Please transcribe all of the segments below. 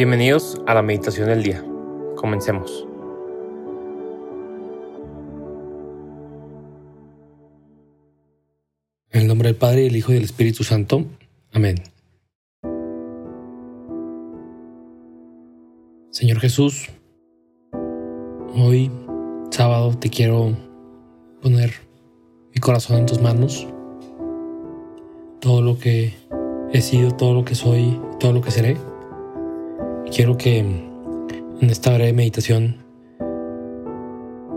Bienvenidos a la meditación del día. Comencemos. En el nombre del Padre, del Hijo y del Espíritu Santo. Amén. Señor Jesús, hoy, sábado, te quiero poner mi corazón en tus manos. Todo lo que he sido, todo lo que soy, todo lo que seré. Quiero que en esta breve meditación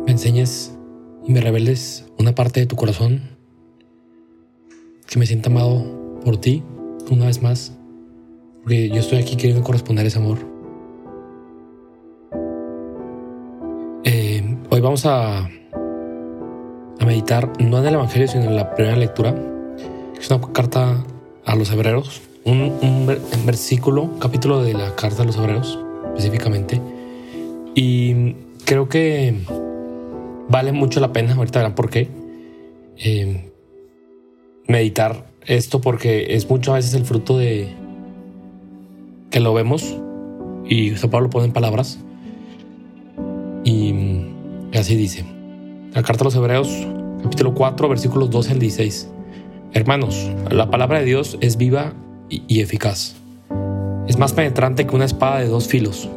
me enseñes y me reveles una parte de tu corazón, que me sienta amado por ti una vez más, porque yo estoy aquí queriendo corresponder ese amor. Eh, hoy vamos a, a meditar no en el Evangelio, sino en la primera lectura. Es una carta a los hebreos un, versículo, capítulo de la carta a los obreros, específicamente. Y creo que vale mucho la pena, ahorita verán por qué, eh, meditar esto porque es muchas veces el fruto de que lo vemos y San Pablo pone en palabras y así dice. La carta a los hebreos, capítulo 4, versículos 12 al 16. Hermanos, la palabra de Dios es viva y eficaz. Es más penetrante que una espada de dos filos.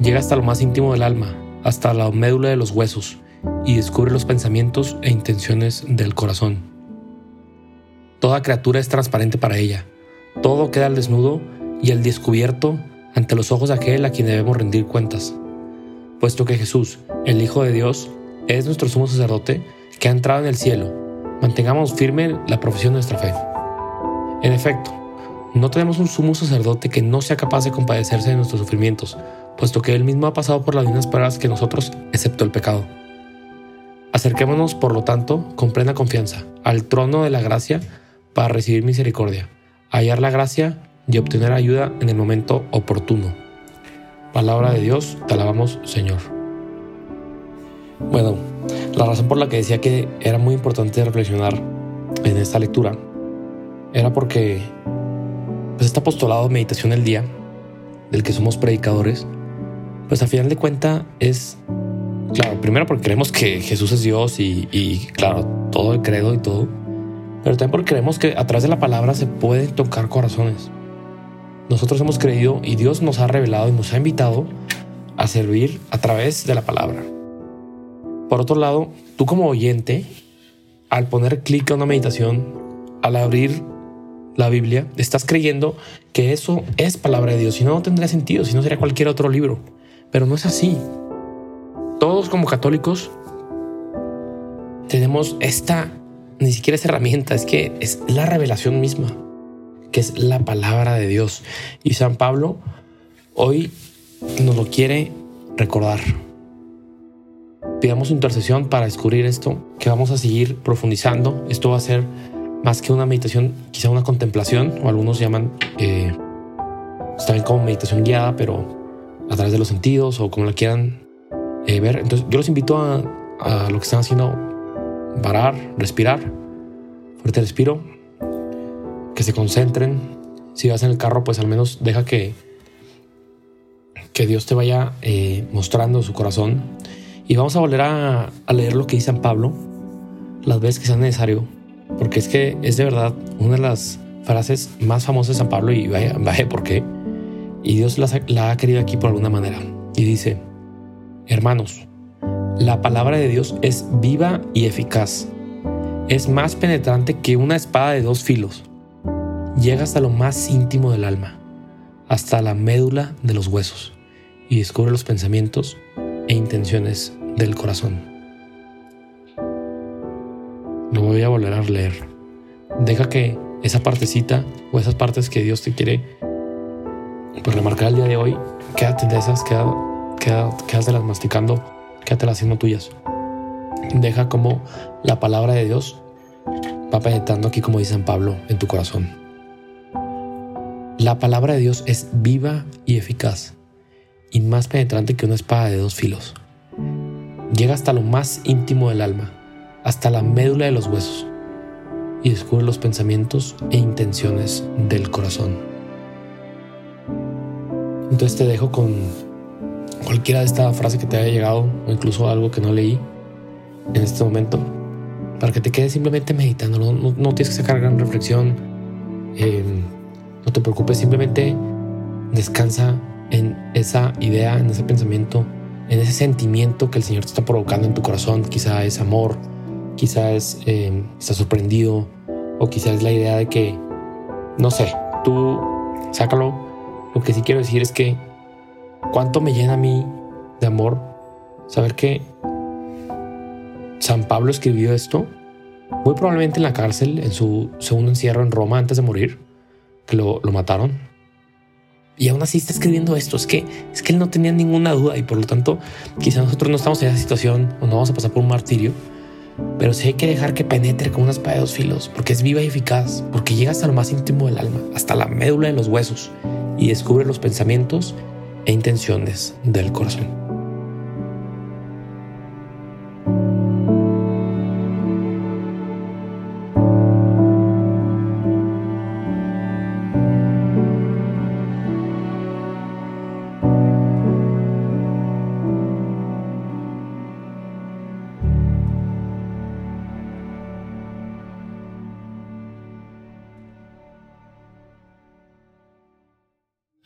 Llega hasta lo más íntimo del alma, hasta la médula de los huesos, y descubre los pensamientos e intenciones del corazón. Toda criatura es transparente para ella. Todo queda al desnudo y al descubierto ante los ojos de aquel a quien debemos rendir cuentas. Puesto que Jesús, el Hijo de Dios, es nuestro sumo sacerdote que ha entrado en el cielo, mantengamos firme la profesión de nuestra fe. En efecto, no tenemos un sumo sacerdote que no sea capaz de compadecerse de nuestros sufrimientos, puesto que Él mismo ha pasado por las mismas pruebas que nosotros, excepto el pecado. Acerquémonos, por lo tanto, con plena confianza al trono de la gracia para recibir misericordia, hallar la gracia y obtener ayuda en el momento oportuno. Palabra de Dios, te alabamos, Señor. Bueno, la razón por la que decía que era muy importante reflexionar en esta lectura era porque pues este apostolado meditación del día, del que somos predicadores, pues al final de cuenta es, claro, primero porque creemos que Jesús es Dios y, claro, todo el credo y todo, pero también porque creemos que a través de la palabra se pueden tocar corazones. Nosotros hemos creído y Dios nos ha revelado y nos ha invitado a servir a través de la palabra. Por otro lado, tú como oyente, al poner clic a una meditación, al abrir la Biblia, estás creyendo que eso es palabra de Dios. Si no, no tendría sentido, si no sería cualquier otro libro. Pero no es así. Todos como católicos tenemos esta, ni siquiera es herramienta, es que es la revelación misma, que es la palabra de Dios. Y San Pablo hoy nos lo quiere recordar. Pidamos intercesión para descubrir esto, que vamos a seguir profundizando. Esto va a ser más que una meditación, quizá una contemplación, o algunos llaman eh, también como meditación guiada, pero a través de los sentidos o como la quieran eh, ver. Entonces yo los invito a, lo que están haciendo, parar, respirar, fuerte respiro, que se concentren. Si vas en el carro, pues al menos deja que, que Dios te vaya eh, mostrando su corazón. Y vamos a volver a leer lo que dice San Pablo las veces que sea necesario porque es que es de verdad una de las frases más famosas de San Pablo y vaya, vaya por qué. Y Dios la, ha querido aquí por alguna manera. Y dice, hermanos, la palabra de Dios es viva y eficaz. Es más penetrante que una espada de dos filos. Llega hasta lo más íntimo del alma, hasta la médula de los huesos, y descubre los pensamientos e intenciones del corazón. Voy a volver a leer. Deja que esa partecita o esas partes que Dios te quiere pues remarcar el día de hoy, quédate de esas, quédate, quédate, las masticando, quédate las haciendo tuyas. Deja como la palabra de Dios va penetrando aquí, como dice San Pablo, en tu corazón. La palabra de Dios es viva y eficaz y más penetrante que una espada de dos filos. Llega hasta lo más íntimo del alma hasta la médula de los huesos y descubre los pensamientos e intenciones del corazón. Entonces te dejo con cualquiera de esta frase que te haya llegado o incluso algo que no leí en este momento para que te quedes simplemente meditando. No, tienes que sacar gran reflexión. Em, no te preocupes, simplemente descansa en esa idea, en ese pensamiento, en ese sentimiento que el Señor te está provocando en tu corazón. Quizá es amor, quizá es eh, estás sorprendido o quizá es la idea de que, no sé, tú sácalo. Lo que sí quiero decir es que cuánto me llena a mí de amor saber que San Pablo escribió esto muy probablemente en la cárcel, en su segundo encierro en Roma antes de morir, que lo, lo mataron. Y aún así está escribiendo esto. Es que, es que él no tenía ninguna duda y por lo tanto quizá nosotros no estamos en esa situación o no vamos a pasar por un martirio. Pero sí hay que dejar que penetre con una espada de dos filos, porque es viva y eficaz, porque llega hasta lo más íntimo del alma, hasta la médula de los huesos, y descubre los pensamientos e intenciones del corazón.